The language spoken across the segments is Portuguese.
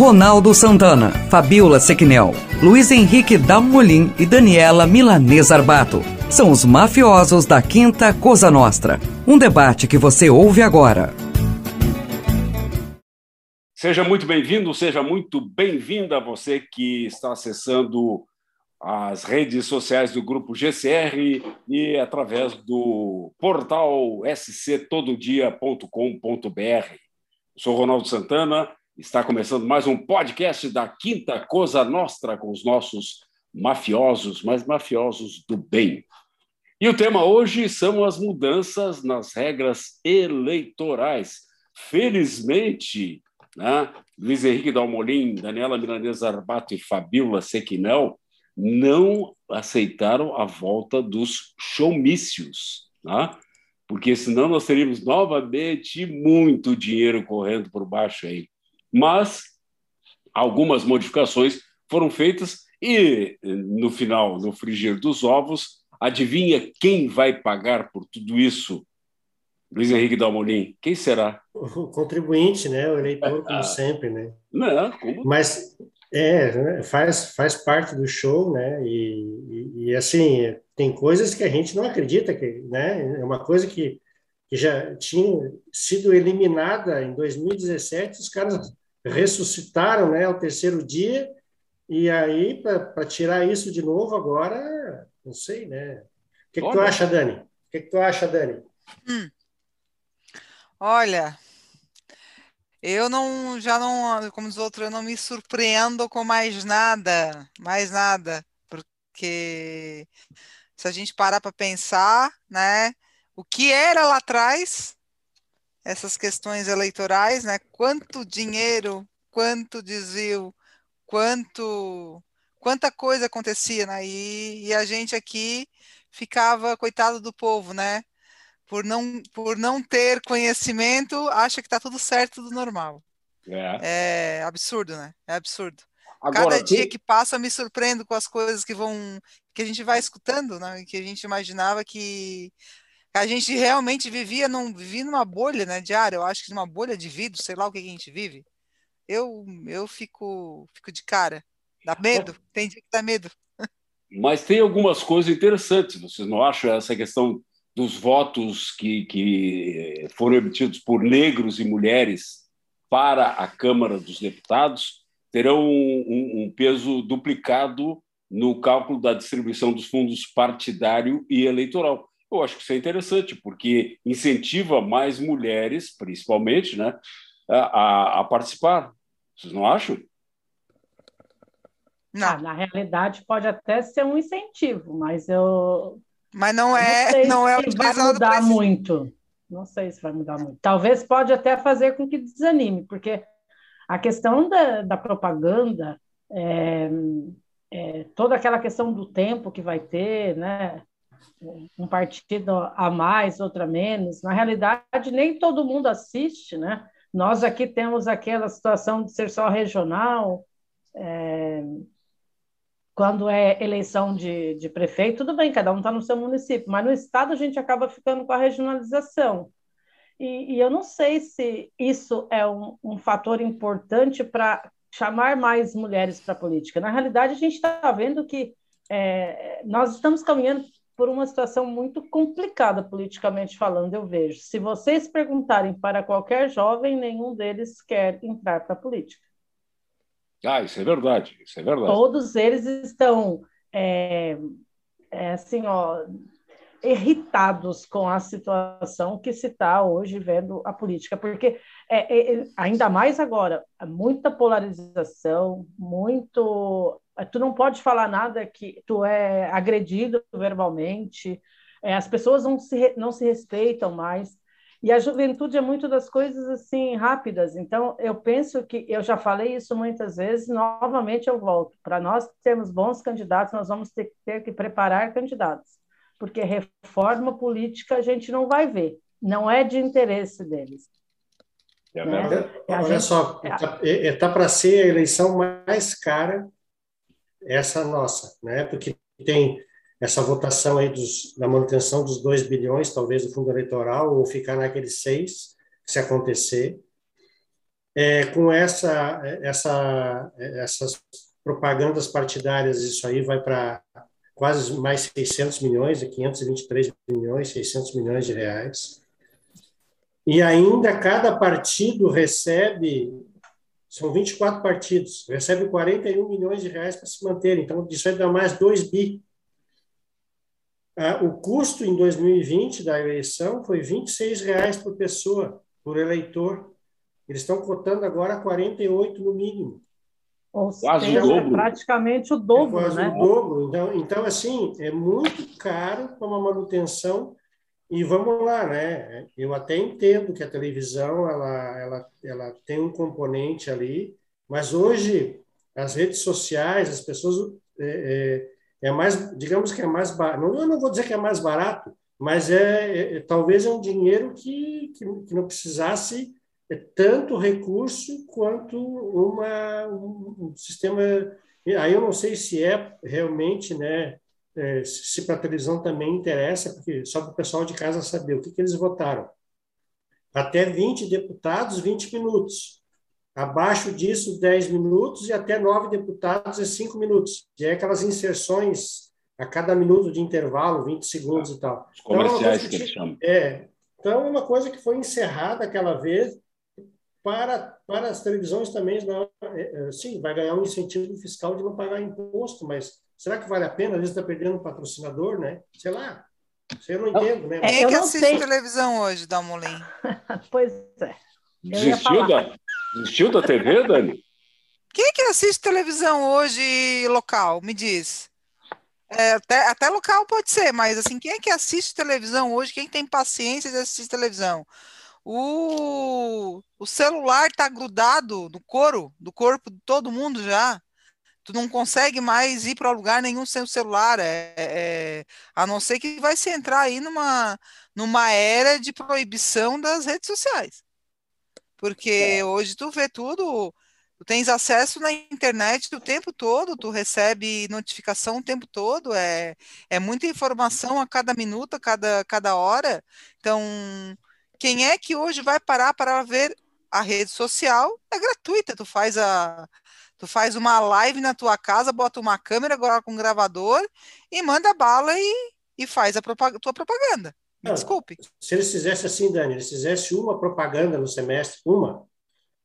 Ronaldo Santana, Fabiola Sequinel, Luiz Henrique Dalmolin e Daniela Milanês Arbato. São os mafiosos da Quinta Cosa Nostra. Um debate que você ouve agora. Seja muito bem-vindo, seja muito bem-vinda você que está acessando as redes sociais do grupo GCR e através do portal sctododia.com.br. Sou Ronaldo Santana Está começando mais um podcast da Quinta Cosa Nostra com os nossos mafiosos, mas mafiosos do bem. E o tema hoje são as mudanças nas regras eleitorais. Felizmente, né, Luiz Henrique Dalmolin, Daniela Milanesa Arbato e Fabiola Sequinel não aceitaram a volta dos showmícios, né? porque senão nós teríamos novamente muito dinheiro correndo por baixo aí mas algumas modificações foram feitas e, no final, no frigir dos ovos, adivinha quem vai pagar por tudo isso? Luiz Henrique Dalmolin, quem será? O contribuinte, né? O eleitor, como ah. sempre, né? Não, como? Mas é, né, faz, faz parte do show, né? E, e, e, assim, tem coisas que a gente não acredita que, né? É uma coisa que, que já tinha sido eliminada em 2017, os caras ressuscitaram né, ao terceiro dia, e aí, para tirar isso de novo agora, não sei, né? O que, que tu acha, Dani? O que, que tu acha, Dani? Hum. Olha, eu não, já não, como os outros, eu não me surpreendo com mais nada, mais nada, porque se a gente parar para pensar, né, o que era lá atrás essas questões eleitorais, né? Quanto dinheiro, quanto desvio, quanto quanta coisa acontecia, né? E, e, a gente aqui ficava coitado do povo, né? Por não por não ter conhecimento, acha que está tudo certo, tudo normal. É. é absurdo, né? É absurdo. Agora, Cada dia que passa me surpreendo com as coisas que vão que a gente vai escutando, né? Que a gente imaginava que a gente realmente vivia, num, vivia numa bolha né, diária, eu acho que numa bolha de vidro, sei lá o que a gente vive. Eu, eu fico, fico de cara. Dá medo? Tem dia que dá medo. Mas tem algumas coisas interessantes, vocês não acham? Essa questão dos votos que, que foram emitidos por negros e mulheres para a Câmara dos Deputados terão um, um, um peso duplicado no cálculo da distribuição dos fundos partidário e eleitoral. Eu acho que isso é interessante, porque incentiva mais mulheres, principalmente, né, a, a participar. Vocês não acham? Não. Ah, na realidade, pode até ser um incentivo, mas eu. Mas não é. Não, não é se vai mudar muito. Não sei se vai mudar muito. Talvez pode até fazer com que desanime, porque a questão da, da propaganda, é, é, toda aquela questão do tempo que vai ter, né? Um partido a mais, outra menos. Na realidade, nem todo mundo assiste, né? Nós aqui temos aquela situação de ser só regional. É... Quando é eleição de, de prefeito, tudo bem, cada um está no seu município, mas no estado a gente acaba ficando com a regionalização. E, e eu não sei se isso é um, um fator importante para chamar mais mulheres para a política. Na realidade, a gente está vendo que é, nós estamos caminhando por uma situação muito complicada politicamente falando, eu vejo. Se vocês perguntarem para qualquer jovem, nenhum deles quer entrar para a política. Ah, isso é verdade, isso é verdade. Todos eles estão, é, é assim, ó, irritados com a situação que se está hoje vendo a política, porque é, é, é ainda mais agora, muita polarização, muito tu não pode falar nada que tu é agredido verbalmente, é, as pessoas não se, não se respeitam mais. E a juventude é muito das coisas assim rápidas. Então, eu penso que eu já falei isso muitas vezes, novamente eu volto. Para nós termos bons candidatos, nós vamos ter, ter que preparar candidatos, porque reforma política a gente não vai ver, não é de interesse deles. É né? Olha gente, só, está é, tá para ser a eleição mais cara essa nossa, né? Porque tem essa votação aí dos, da manutenção dos 2 bilhões, talvez, do fundo eleitoral, ou ficar naqueles 6, se acontecer. é, com essa, essa, essas propagandas partidárias, isso aí vai para quase mais 600 milhões, 523 milhões, 600 milhões de reais. E ainda cada partido recebe, são 24 partidos, recebe 41 milhões de reais para se manter. Então, isso vai dar mais 2 bi. Ah, o custo em 2020 da eleição foi 26 reais por pessoa, por eleitor. Eles estão cotando agora 48 no mínimo. Ou quase seja, o dobro. praticamente o dobro, é quase né? o dobro. Então, então, assim, é muito caro para uma manutenção. E vamos lá, né? Eu até entendo que a televisão ela, ela, ela tem um componente ali, mas hoje as redes sociais, as pessoas é, é, é mais, digamos que é mais barato. Eu não vou dizer que é mais barato, mas é, é, é talvez é um dinheiro que, que, que não precisasse é tanto recurso quanto uma, um, um sistema. Aí eu não sei se é realmente, né, é, se para a televisão também interessa, porque só para o pessoal de casa saber o que, que eles votaram. Até 20 deputados, 20 minutos. Abaixo disso, 10 minutos, e até 9 deputados é 5 minutos. E é aquelas inserções a cada minuto de intervalo, 20 segundos e tal. Os comerciais então, é que, que eles chamam. É. Então, é uma coisa que foi encerrada aquela vez, para, para as televisões também, não, é, é, sim, vai ganhar um incentivo fiscal de não pagar imposto, mas será que vale a pena? Às vezes está perdendo um patrocinador, né? Sei lá. Eu não entendo, né? Quem é que assiste sei. televisão hoje, Dalmolin? pois é. Desistiu da, desistiu da TV, Dani? Quem é que assiste televisão hoje local? Me diz. É, até, até local pode ser, mas assim, quem é que assiste televisão hoje? Quem tem paciência de assistir televisão? O, o celular está grudado no couro, do corpo de todo mundo já. Tu não consegue mais ir para lugar nenhum sem o celular, é, é, a não ser que vai se entrar aí numa, numa era de proibição das redes sociais. Porque é. hoje tu vê tudo, tu tens acesso na internet o tempo todo, tu recebe notificação o tempo todo, é, é muita informação a cada minuto, a cada, cada hora. Então, quem é que hoje vai parar para ver a rede social? É gratuita, tu faz a tu faz uma live na tua casa, bota uma câmera agora com um gravador e manda bala e, e faz a tua propaganda. Me desculpe. Se eles fizessem assim, Dani, eles fizessem uma propaganda no semestre, uma,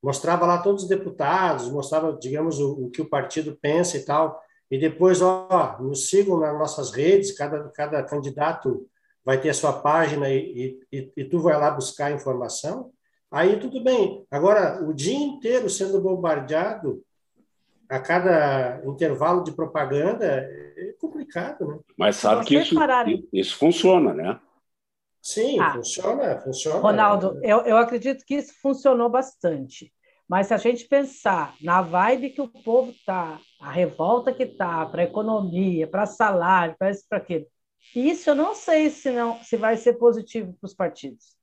mostrava lá todos os deputados, mostrava, digamos, o, o que o partido pensa e tal, e depois, ó, nos sigam nas nossas redes, cada, cada candidato vai ter a sua página e, e, e tu vai lá buscar informação, aí tudo bem. Agora, o dia inteiro sendo bombardeado a cada intervalo de propaganda é complicado, né? Mas sabe que isso, isso funciona, né? Sim, ah, funciona, funciona. Ronaldo, eu, eu acredito que isso funcionou bastante. Mas se a gente pensar na vibe que o povo está, a revolta que está para a economia, para salário, para isso, para aquilo, isso eu não sei se, não, se vai ser positivo para os partidos.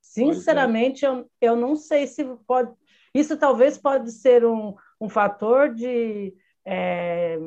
Sinceramente, é. eu, eu não sei se pode. Isso talvez pode ser um, um fator de. É,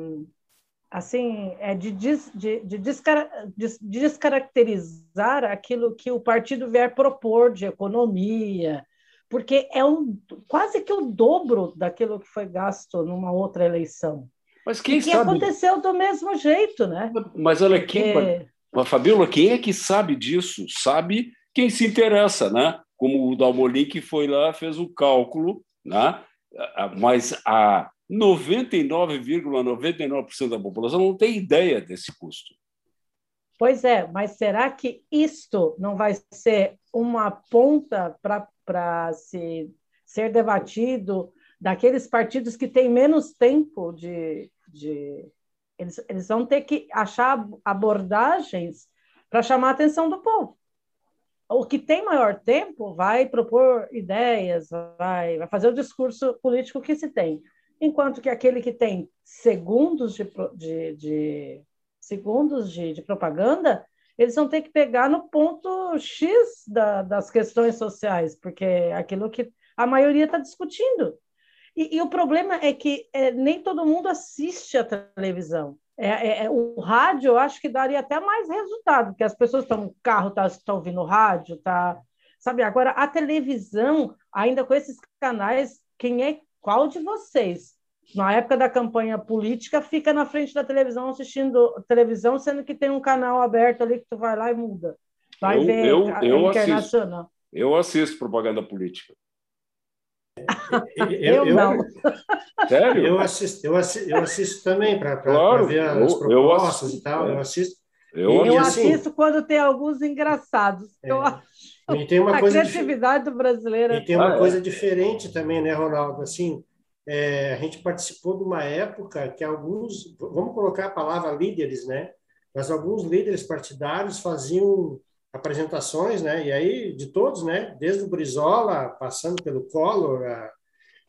assim, é de, des, de, de, descar, de, de descaracterizar aquilo que o partido vier propor de economia, porque é um, quase que o dobro daquilo que foi gasto numa outra eleição. Mas quem e que sabe? aconteceu do mesmo jeito, né? Mas olha aqui, Porque... Fabiola, quem é que sabe disso? Sabe quem se interessa, né? Como o Dalmolin que foi lá, fez o um cálculo, né? mas a 99,99% ,99 da população não tem ideia desse custo. Pois é, mas será que isto não vai ser uma ponta para se ser debatido daqueles partidos que têm menos tempo de. de eles, eles vão ter que achar abordagens para chamar a atenção do povo. O que tem maior tempo vai propor ideias, vai, vai fazer o discurso político que se tem. Enquanto que aquele que tem segundos de, de, de segundos de, de, propaganda, eles vão ter que pegar no ponto X da, das questões sociais, porque é aquilo que a maioria está discutindo. E, e, o problema é que é, nem todo mundo assiste a televisão. É, é, é, o rádio, eu acho que daria até mais resultado, porque as pessoas estão no carro, estão tá, ouvindo rádio, tá, Sabe, agora a televisão, ainda com esses canais, quem é qual de vocês? Na época da campanha política, fica na frente da televisão assistindo televisão, sendo que tem um canal aberto ali que tu vai lá e muda. Vai eu, ver eu, eu internacional. Assisto. Eu assisto propaganda política. Eu, eu, não. Sério? Eu assisto, eu assisto, eu assisto também para claro, ver as propostas e tal. Eu assisto. Eu, eu assisto assim, quando tem alguns engraçados. É. Eu acho. E tem uma a coisa criatividade do brasileiro. E tem uma ah, coisa é. diferente também, né, Ronaldo? Assim, é, a gente participou de uma época que alguns, vamos colocar a palavra líderes, né? Mas alguns líderes partidários faziam apresentações, né? E aí de todos, né? Desde o Brizola, passando pelo Collor, a,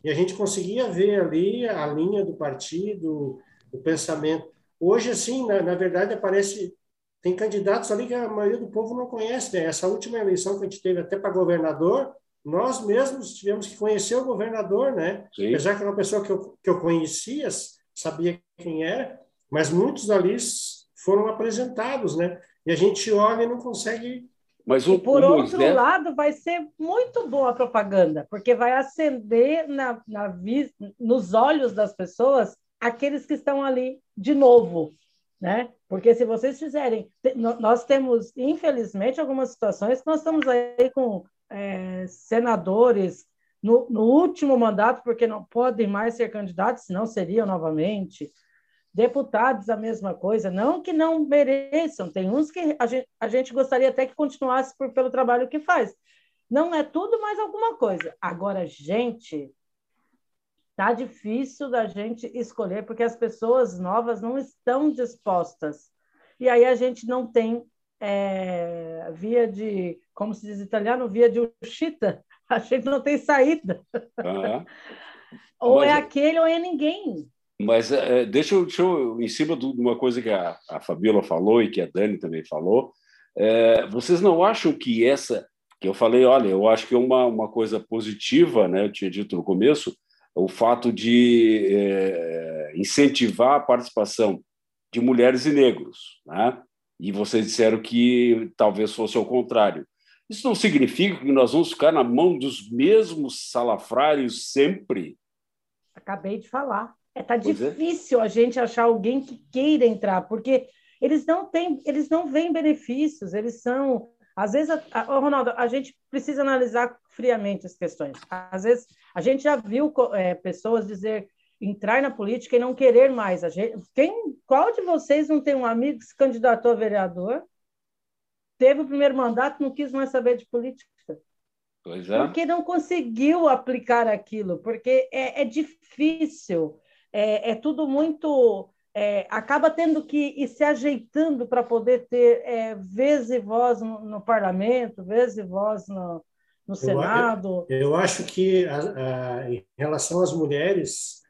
e a gente conseguia ver ali a linha do partido, o pensamento. Hoje, assim, na, na verdade, aparece tem candidatos ali que a maioria do povo não conhece. Né? Essa última eleição que a gente teve até para governador, nós mesmos tivemos que conhecer o governador, né? Sim. Apesar que era uma pessoa que eu, que eu conhecia, sabia quem era, mas muitos ali foram apresentados, né? E a gente olha e não consegue. Mas o, e por o outro Moisés... lado, vai ser muito boa a propaganda, porque vai acender na, na, nos olhos das pessoas aqueles que estão ali de novo, né? Porque se vocês fizerem, nós temos, infelizmente, algumas situações que nós estamos aí com é, senadores no, no, último mandato, porque não podem mais ser candidatos, senão seriam novamente. Deputados, a mesma coisa. Não que não mereçam, tem uns que a gente, a gente gostaria até que continuasse por, pelo trabalho que faz. Não é tudo, mas alguma coisa. Agora, gente, Tá difícil da gente escolher porque as pessoas novas não estão dispostas. E aí a gente não tem é, via de, como se diz em italiano, via de uscita. A gente não tem saída. Uhum. ou mas, é aquele ou é ninguém. Mas é, deixa, eu, deixa eu, em cima de uma coisa que a, a Fabiola falou e que a Dani também falou, é, vocês não acham que essa, que eu falei, olha, eu acho que é uma, uma coisa positiva, né? Eu tinha dito no começo, o fato de é, incentivar a participação de mulheres e negros, né? E vocês disseram que talvez fosse ao contrário. Isso não significa que nós vamos ficar na mão dos mesmos salafrários sempre? Acabei de falar. É tá pois é. difícil é. a gente achar alguém que queira entrar, porque eles não têm, eles não veem benefícios, eles são às vezes, a, a, Ronaldo, a gente precisa analisar friamente as questões. Às vezes, a gente já viu é, pessoas dizer entrar na política e não querer mais. A gente, quem, qual de vocês não tem um amigo que se candidatou a vereador, teve o primeiro mandato, não quis mais saber de política? Pois é. Porque não conseguiu aplicar aquilo, porque é, é difícil, é, é tudo muito é, acaba tendo que ir se ajeitando para poder ter é, vez e voz no, no, parlamento, vez e voz no, no Senado. Eu, eu, acho que, a, a, em relação às mulheres,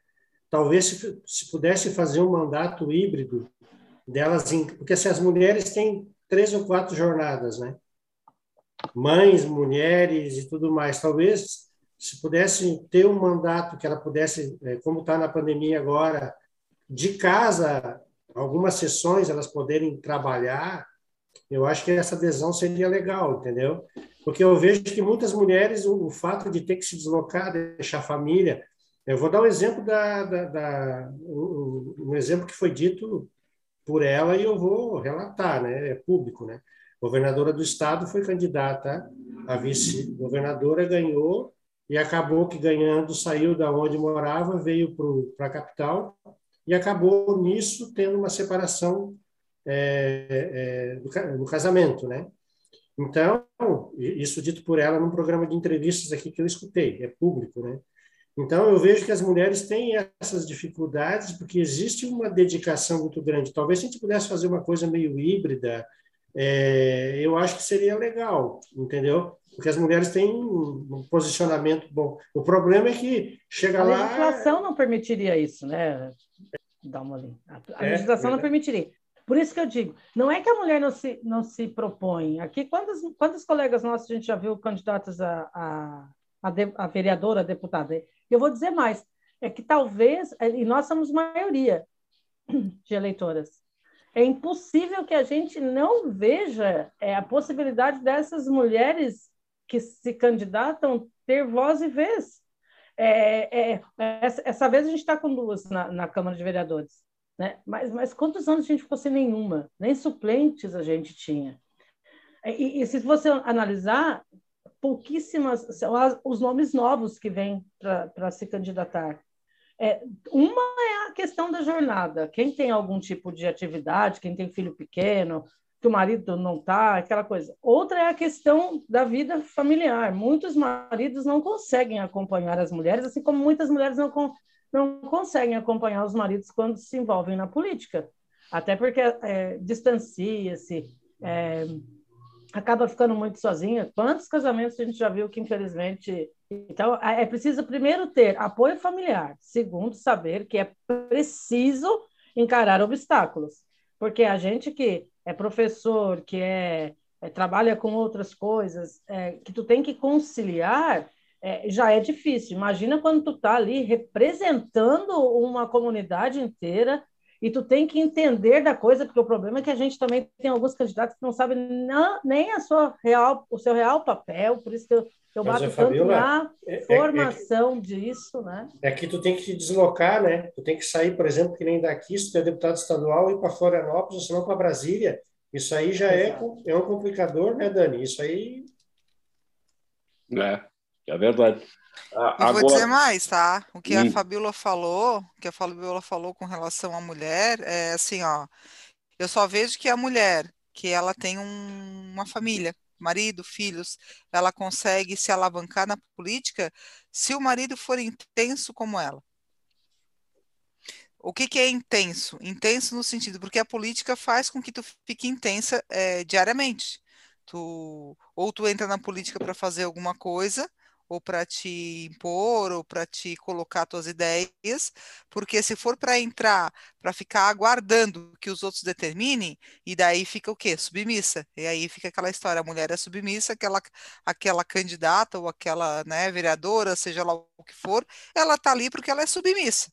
talvez se, se, pudesse fazer um mandato híbrido delas, em, porque assim, as mulheres têm três ou quatro jornadas, né? Mães, mulheres e tudo mais. Talvez se pudesse ter um mandato que ela pudesse, é, como está na pandemia agora, de casa, algumas sessões elas poderem trabalhar, eu acho que essa adesão seria legal, entendeu? Porque eu vejo que muitas mulheres, o, fato de ter que se deslocar, deixar a família. Eu vou dar um exemplo da, da, da um, exemplo que foi dito por ela e eu vou relatar, né? É público, né? Governadora do estado foi candidata a vice-governadora, ganhou e acabou que ganhando saiu da onde morava, veio para a capital e acabou nisso tendo uma separação é, é, do, do, casamento, né? Então, isso dito por ela num programa de entrevistas aqui que eu escutei, é público, né? Então, eu vejo que as mulheres têm essas dificuldades porque existe uma dedicação muito grande. Talvez se a gente pudesse fazer uma coisa meio híbrida, é, eu acho que seria legal, entendeu? Porque as mulheres têm um posicionamento bom. O problema é que chega a lá. A legislação não permitiria isso, né? Dá uma ali. A é, legislação é, não permitiria. Por isso que eu digo, não é que a mulher não se, não se propõe. Aqui, quantos, quantos colegas nossos a gente já viu candidatos a, a, a, de, a vereadora, a deputada? Eu vou dizer mais, é que talvez, e nós somos maioria de eleitoras, é impossível que a gente não veja é, a possibilidade dessas mulheres que se candidatam ter voz e vez. É, é, essa, essa, vez a gente está com duas na, na, Câmara de Vereadores, né? mas, mas quantos anos a gente ficou sem nenhuma? Nem suplentes a gente tinha. E, e se você analisar, pouquíssimas são as, os nomes novos que vêm para se candidatar. É, uma é a questão da jornada. Quem tem algum tipo de atividade, quem tem filho pequeno, que o marido não está, aquela coisa. Outra é a questão da vida familiar. Muitos maridos não conseguem acompanhar as mulheres, assim como muitas mulheres não, não conseguem acompanhar os maridos quando se envolvem na política. Até porque é, distancia-se, é, acaba ficando muito sozinha. Quantos casamentos a gente já viu que, infelizmente. Então, é preciso, primeiro, ter apoio familiar. Segundo, saber que é preciso encarar obstáculos. Porque a gente que é professor, que é, é trabalha com outras coisas, é, que tu tem que conciliar, é, já é difícil. Imagina quando tu está ali representando uma comunidade inteira e tu tem que entender da coisa, porque o problema é que a gente também tem alguns candidatos que não sabem não, nem a sua real, o seu real papel, por isso que eu, eu bato tanto Fabiola, na é, é, é formação é, disso, né? É que tu tem que te deslocar, né? Tu tem que sair, por exemplo, que nem daqui, se tu é deputado estadual, ir para Florianópolis, ou senão para Brasília. Isso aí já é, é um complicador, né, Dani? Isso aí... É, é verdade. Ah, eu vou dizer mais, tá? O que hum. a Fabiola falou, o que a Fabiola falou com relação à mulher, é assim, ó. Eu só vejo que a mulher, que ela tem um, uma família, marido, filhos, ela consegue se alavancar na política se o marido for intenso como ela. O que, que é intenso? Intenso no sentido, porque a política faz com que tu fique intensa é, diariamente. Tu, ou tu entra na política para fazer alguma coisa, ou para te impor, ou para te colocar tuas ideias, porque se for para entrar, para ficar aguardando que os outros determinem, e daí fica o quê? Submissa. E aí fica aquela história, a mulher é submissa, aquela, aquela candidata ou aquela né, vereadora, seja lá o que for, ela está ali porque ela é submissa.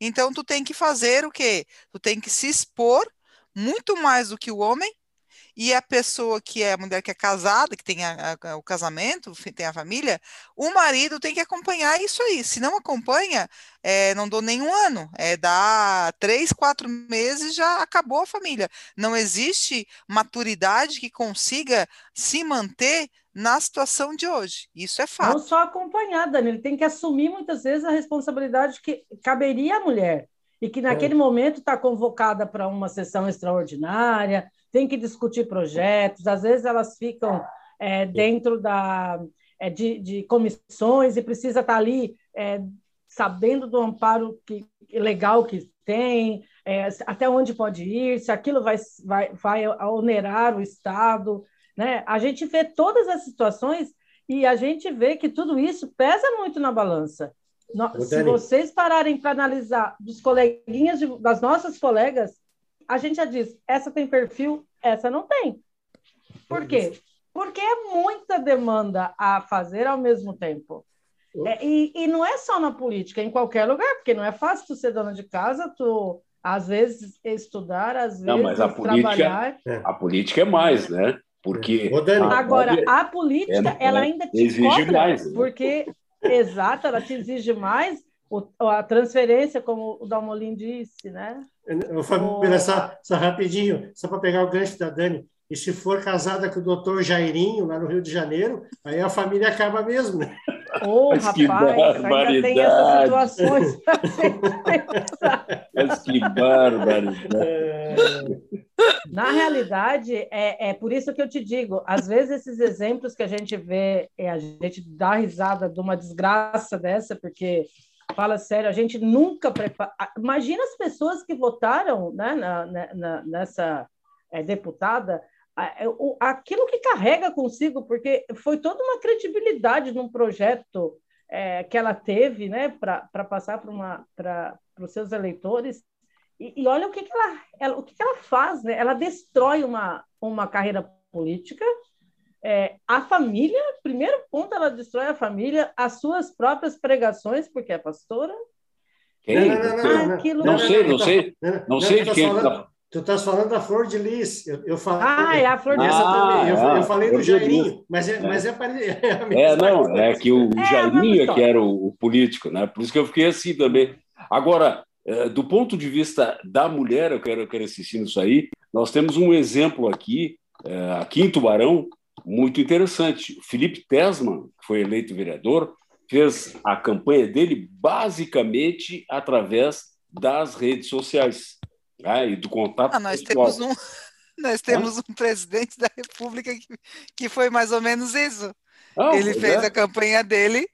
Então, tu tem que fazer o quê? Tu tem que se expor muito mais do que o homem e a pessoa que é a mulher que é casada, que tem a, a, o casamento, tem a família, o marido tem que acompanhar isso aí. Se não acompanha, é, não dou nenhum ano, é dá três, quatro meses já acabou a família. Não existe maturidade que consiga se manter na situação de hoje. Isso é fato. Não só acompanhar, Dani, ele tem que assumir muitas vezes a responsabilidade que caberia à mulher e que naquele é. momento está convocada para uma sessão extraordinária, tem que discutir projetos, às vezes elas ficam é, dentro da, é, de, de, comissões e precisa estar tá ali é, sabendo do amparo que, legal que tem, é, até onde pode ir, se aquilo vai, vai, vai onerar o Estado. Né? A gente vê todas as situações e a gente vê que tudo isso pesa muito na balança. No, se vocês pararem para analisar dos coleguinhas, de, das nossas colegas, a gente já diz, essa tem perfil, essa não tem. Por quê? Porque é muita demanda a fazer ao mesmo tempo. É, e, e, não é só na política, é em qualquer lugar, porque não é fácil tu ser dona de casa, tu às vezes estudar, às vezes não, mas a trabalhar. Política, a política é mais, né? Porque a, agora a política é, ela ainda te exige cobra, mais, né? porque exato, ela te exige mais o, a transferência, como o Dalmolin disse, né? Eu vou o... só, só rapidinho, só para pegar o gancho da Dani. E se for casada com o doutor Jairinho, lá no Rio de Janeiro, aí a família acaba mesmo, né? Oh, rapaz, ainda tem essas situações. Mas que barbaridade. É... Na realidade, é, é por isso que eu te digo, às vezes esses exemplos que a gente vê, é, a gente dá risada de uma desgraça dessa, porque Fala sério, a gente nunca prepara. Imagina as pessoas que votaram né, na, na, nessa é, deputada, é, aquilo que carrega consigo, porque foi toda uma credibilidade num projeto é, que ela teve né, para passar para os seus eleitores. E, e, olha o que, que ela, ela, o que, que ela faz, né? ela destrói uma, uma carreira política é, a família, primeiro ponto, ela destrói a família, as suas próprias pregações, porque é pastora. Quem? Não, não, não, não, não sei, não sei, não sei de quem está Tu estás falando da Flor de Lis. Eu, eu falei, ah, é a Flor de Lis. Ah, eu, é, eu, falei do Jairinho, mas é, é. Mas é, é, é não, é que o é, Jairinho é que era o, o, político, né? Por isso que eu fiquei assim também. Agora, é, do ponto de vista da mulher, eu quero, eu quero assistir isso aí, nós temos um exemplo aqui, é, aqui em Tubarão, muito interessante. O Felipe Tesman, que foi eleito vereador, fez a campanha dele basicamente através das redes sociais ah, e do contato. Ah, nós temos um, nós temos um presidente da República que, que foi mais ou menos isso. Ah, Ele fez é. a campanha dele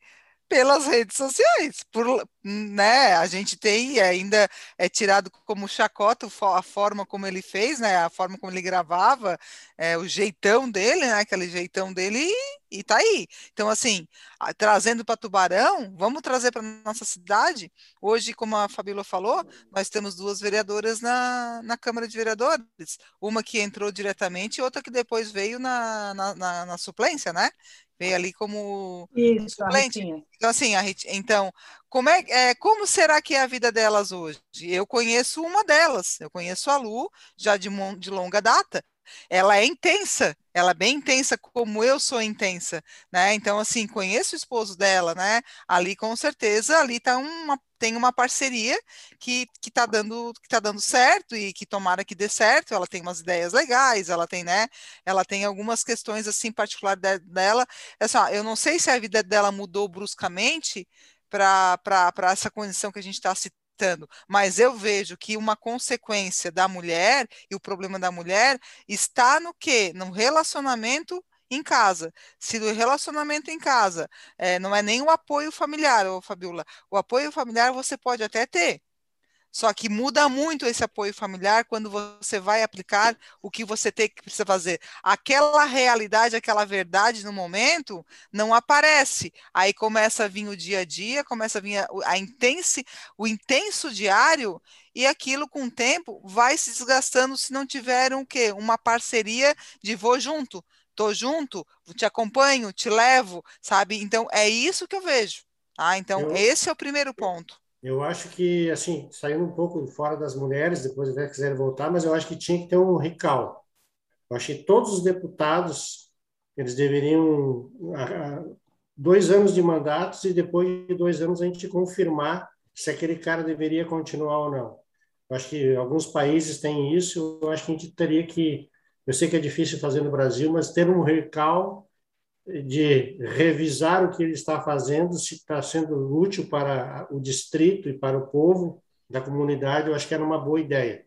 pelas redes sociais. Por, né, a gente tem ainda é tirado como chacota a forma como ele fez, né, a forma como ele gravava, é, o jeitão dele, né, aquele jeitão dele e, e tá aí. Então, assim, trazendo para Tubarão, vamos trazer para nossa cidade. Hoje, como a Fabíola falou, nós temos duas vereadoras na, na Câmara de Vereadores, uma que entrou diretamente e outra que depois veio na, na, na, na suplência, né? Veio ali como Isso, suplente. Então, assim, a, então, como, é, é, como será que é a vida delas hoje? Eu conheço uma delas, eu conheço a Lu, já de, de longa data. Ela é intensa, ela é bem intensa, como eu sou intensa, né? Então, assim, conheço o esposo dela, né? Ali, com certeza, ali tá uma, tem uma parceria que, que tá dando que tá dando certo e que tomara que dê certo. Ela tem umas ideias legais, ela tem, né? Ela tem algumas questões, assim, particulares de, dela. Assim, ó, eu não sei se a vida dela mudou bruscamente, para essa condição que a gente está mas eu vejo que uma consequência da mulher e o problema da mulher está no quê? No relacionamento em casa. Se o relacionamento em casa é, não é nem o apoio familiar, ô Fabiola, o apoio familiar você pode até ter, só que muda muito esse apoio familiar quando você vai aplicar o que você tem que precisa fazer. Aquela realidade, aquela verdade no momento não aparece. Aí começa a vir o dia a dia, começa a vir a, a intense, o intenso diário e aquilo com o tempo vai se desgastando se não tiver um quê? Uma parceria de vou junto, tô junto, te acompanho, te levo, sabe? Então é isso que eu vejo. Ah, então eu, esse é o primeiro ponto. Eu acho que, assim, saindo um pouco fora das mulheres, depois até quiserem voltar, mas eu acho que tinha que ter um recal. Eu acho que todos os deputados, eles deveriam, dois anos de mandatos e depois de dois anos a gente confirmar se aquele cara deveria continuar ou não. Eu acho que alguns países têm isso, eu acho que a gente teria que, eu sei que é difícil fazer no Brasil, mas ter um recal de revisar o que ele está fazendo, se está sendo útil para o distrito e para o povo da comunidade, eu acho que era uma boa ideia.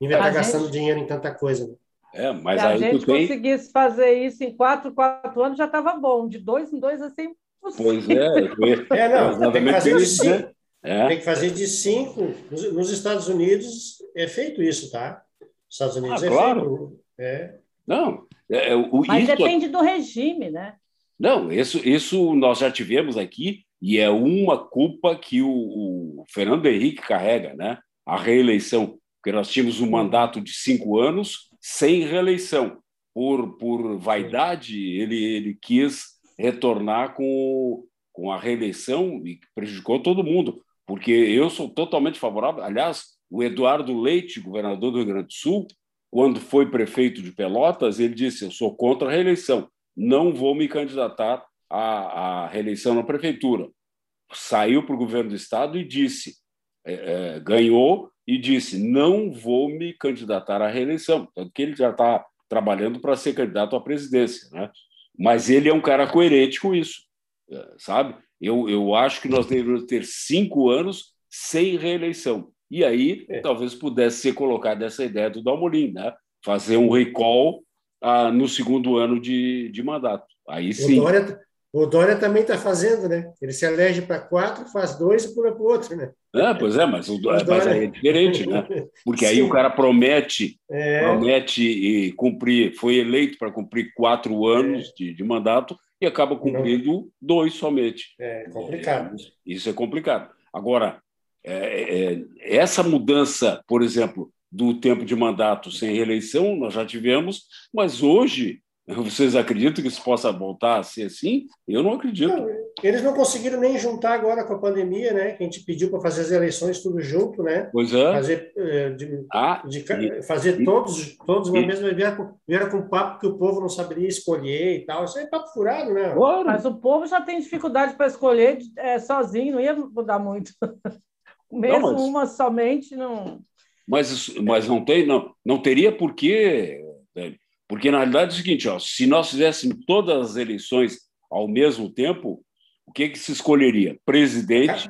Em vez de estar gastando dinheiro em tanta coisa. Né? É, mas Se a gente tem... conseguisse fazer isso em quatro, quatro anos, já estava bom. De dois em dois, assim, Pois é. é não, tem que, fazer de cinco, né? é. tem que fazer de cinco. Nos, Estados Unidos é feito isso, tá? Nos Estados Unidos ah, é claro. feito. É. Não, é, é o, Mas isso... depende do regime, né? Não, isso, isso nós já tivemos aqui e é uma culpa que o, o Fernando Henrique carrega, né? A reeleição, porque nós tínhamos um mandato de cinco anos sem reeleição. Por, por vaidade, ele, ele quis retornar com, com a reeleição e prejudicou todo mundo, porque eu sou totalmente favorável. Aliás, o Eduardo Leite, governador do Rio Grande do Sul, quando foi prefeito de Pelotas, ele disse: Eu sou contra a reeleição não vou me candidatar à, à reeleição na prefeitura. Saiu para o governo do estado e disse, é, é, ganhou e disse, não vou me candidatar à reeleição. Tanto que ele já está trabalhando para ser candidato à presidência. Né? Mas ele é um cara coerente com isso, é, sabe? Eu, eu acho que nós deveríamos ter cinco anos sem reeleição. E aí, é. talvez pudesse ser colocada essa ideia do Dalmolin, né? fazer um recall ah, no segundo ano de, de mandato. Aí sim. O Dória, o Dória também está fazendo, né? Ele se elege para quatro, faz dois e pula para o outro, né? É, pois é, mas, o, Dória... mas aí é diferente, né? Porque aí o cara promete, é. promete e cumprir, foi eleito para cumprir quatro anos é. de, de mandato e acaba cumprindo Não. dois somente. É complicado. É, isso é complicado. Agora, é, é, essa mudança, por exemplo, do tempo de mandato sem reeleição, nós já tivemos, mas hoje Vocês acreditam que isso possa voltar a ser assim? Eu não acredito. Não, eles não conseguiram nem juntar agora com a pandemia, né? Que a gente pediu para fazer as eleições tudo junto, né? Pois é. Fazer, eh, de, ah, de, e, fazer e, todos, todos uma mesma vieram com, vieram com papo que o povo não saberia escolher e tal. Isso é papo furado, né? Mas o povo já tem dificuldade para escolher é, sozinho, não ia mudar muito. Mesmo não, mas, uma somente não. Mas, mas não tem, não, não teria por que porque, na realidade, é o seguinte: ó, se nós fizéssemos todas as eleições ao mesmo tempo, o que, que se escolheria? Presidente,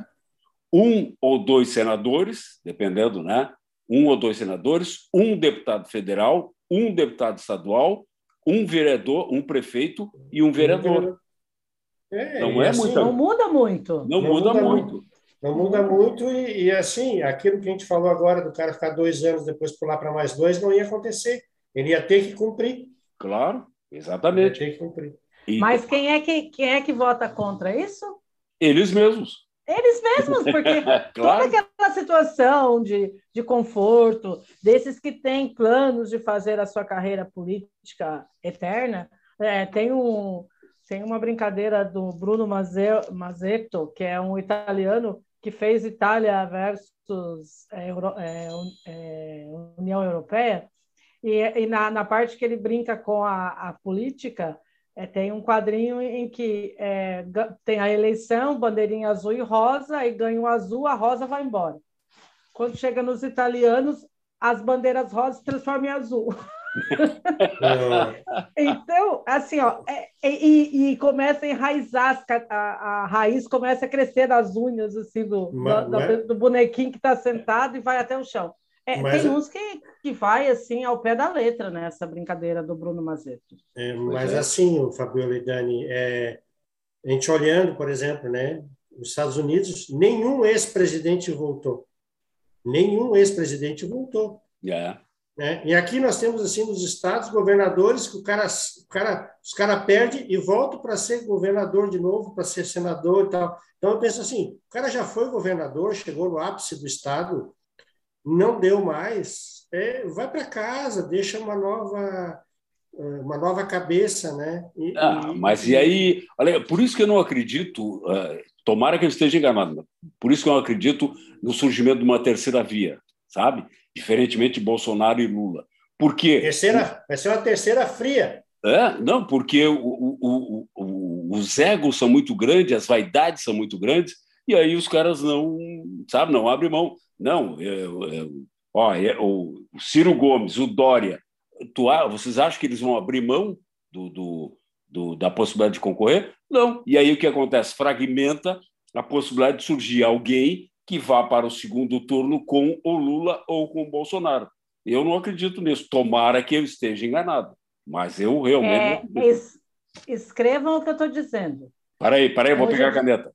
um ou dois senadores, dependendo, né? Um ou dois senadores, um deputado federal, um deputado estadual, um vereador, um prefeito e um vereador. É, não é assim, muita... Não muda muito. Não, não muda, muda, muito. muito. Não muda muito e, e, assim, aquilo que a gente falou agora do cara ficar dois anos depois pular para mais dois não ia acontecer. Ele ia ter que cumprir. Claro, exatamente. Ele ia ter que cumprir. E... Mas quem é, que, quem é que vota contra isso? Eles mesmos. Eles mesmos, porque claro. toda aquela situação de, de conforto, desses que têm planos de fazer a sua carreira política eterna, é, tem, um, tem uma brincadeira do Bruno Mazzetto, que é um italiano que fez Itália versus é, Euro, é, é União Europeia, e, e na, na, parte que ele brinca com a, a política, é, tem um quadrinho em que é, tem a eleição, bandeirinha azul e rosa, e ganha o azul, a rosa vai embora. Quando chega nos italianos, as bandeiras rosas se transformam em azul. então, assim, ó, é, e, e, começa a enraizar, a, a, raiz começa a crescer das unhas, assim, do, mas, do, mas... do bonequinho que está sentado e vai até o chão. É, mas, tem é uns que, que vai assim ao pé da letra nessa brincadeira do Bruno Mazeto. É, mas é. assim, Fabiola e Dani, é, a gente olhando, por exemplo, né, os Estados Unidos, nenhum ex-presidente voltou. Nenhum ex-presidente voltou. Yeah. Né? E aqui nós temos assim nos estados governadores que o cara, o cara, os caras perdem e voltam para ser governador de novo, para ser senador e tal. Então eu penso assim, o cara já foi governador, chegou no ápice do estado, não deu mais, é, vai para casa, deixa uma nova uma nova cabeça, né? E, ah, e, mas e aí, olha, por isso que eu não acredito, uh, tomara que eu esteja enganado, por isso que eu não acredito no surgimento de uma terceira via, sabe? Diferentemente de Bolsonaro e Lula. Por quê? Terceira, vai ser uma terceira fria. É, não, porque o, o, o, os egos são muito grandes, as vaidades são muito grandes, e aí os caras não, sabe, não abrem mão. Não, eu, eu, ó, eu, o Ciro Gomes, o Dória, tu, vocês acham que eles vão abrir mão do, do, do, da possibilidade de concorrer? Não. E aí o que acontece? Fragmenta a possibilidade de surgir alguém que vá para o segundo turno com o Lula ou com o Bolsonaro. Eu não acredito nisso. Tomara que eu esteja enganado. Mas eu realmente. É, es, escrevam o que eu estou dizendo. Para aí, para aí, vou pegar a caneta.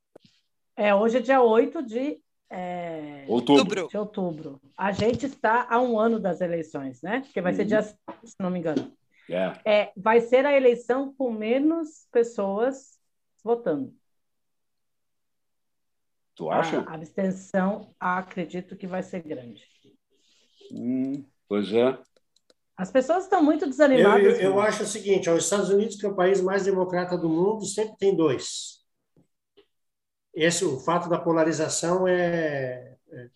É, hoje é dia 8 de é, outubro. De outubro. A gente está a um ano das eleições, né? Porque vai uhum. ser dia, se não me engano. Yeah. É, vai ser a eleição com menos pessoas votando. Tu acha? A abstenção, acredito que vai ser grande. Hum, pois é. As pessoas estão muito desanimadas. Eu, eu, eu acho o seguinte: os Estados Unidos, que é o país mais democrata do mundo, sempre tem dois esse o fato da polarização é, é,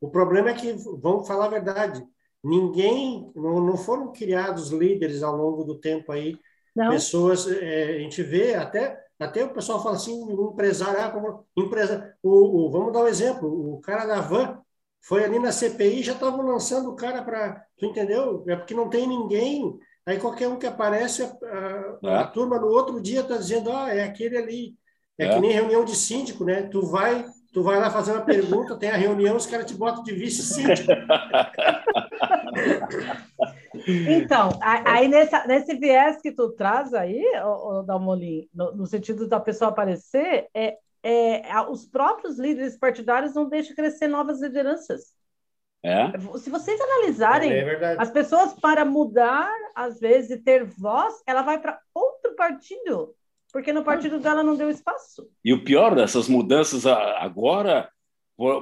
o problema é que vamos falar a verdade ninguém não, não foram criados líderes ao longo do tempo aí não. pessoas é, a gente vê até até o pessoal fala assim um empresário ah, como empresa o, o, vamos dar um exemplo o cara da van foi ali na CPI já estavam lançando o cara para tu entendeu é porque não tem ninguém aí qualquer um que aparece a, a, é. a turma no outro dia está dizendo ah é aquele ali é, é, que nem reunião de síndico, né? Tu vai, tu vai lá fazer uma pergunta, tem a reunião, os caras te botam de vice-síndico. Então, aí nessa, nesse viés que tu traz aí, Dalmolin, no, no sentido da pessoa aparecer, é, é, os próprios líderes partidários não deixam crescer novas lideranças. É? Se vocês analisarem, é as pessoas para mudar, às vezes, e ter voz, ela vai para outro partido porque no partido dela não deu espaço. E o pior dessas mudanças agora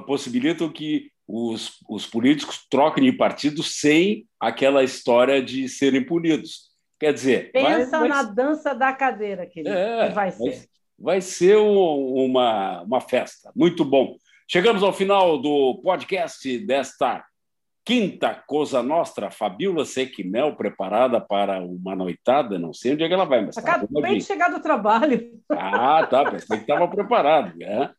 possibilitam que os, os políticos troquem de partido sem aquela história de serem punidos. Quer dizer. Pensa vai, na vai... dança da cadeira, querido. É, que vai ser. Vai, ser um, uma, uma festa. Muito bom. Chegamos ao final do podcast desta quinta Cosa Nostra, Fabiola Sequimel, preparada para uma noitada, não sei onde é que ela vai, mas tá Acabei de chegar do trabalho. Ah, tá, pensei que estava preparado. Né?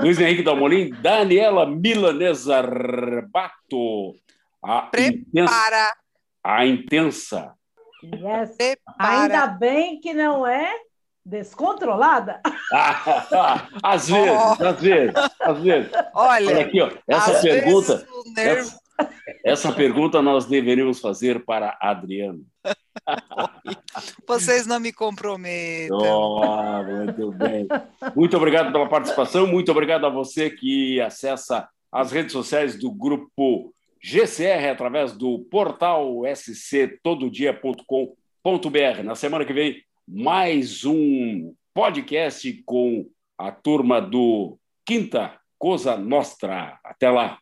Luiz Henrique Dalmolin, Daniela Milanesa Arbato, a Prepara. Intensa, a intensa. Yes. Ainda bem que não é descontrolada. às vezes, oh. às vezes, às vezes. Olha, Olha aqui, ó, essa pergunta. Essa, essa pergunta nós deveríamos fazer para Adriano. Vocês não me comprometam. Oh, muito bem. Muito obrigado pela participação. Muito obrigado a você que acessa as redes sociais do grupo GCR através do portal sctododia.com.br. Na semana que vem, mais um podcast com a turma do Quinta Cosa Nostra. Até lá.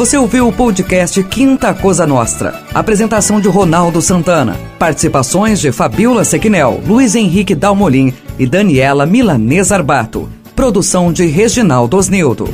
Você ouviu o podcast Quinta Cosa Nostra. Apresentação de Ronaldo Santana. Participações de Fabiola Sequinel, Luiz Henrique Dalmolin e Daniela Milanês Arbato. Produção de Reginaldo Osnildo.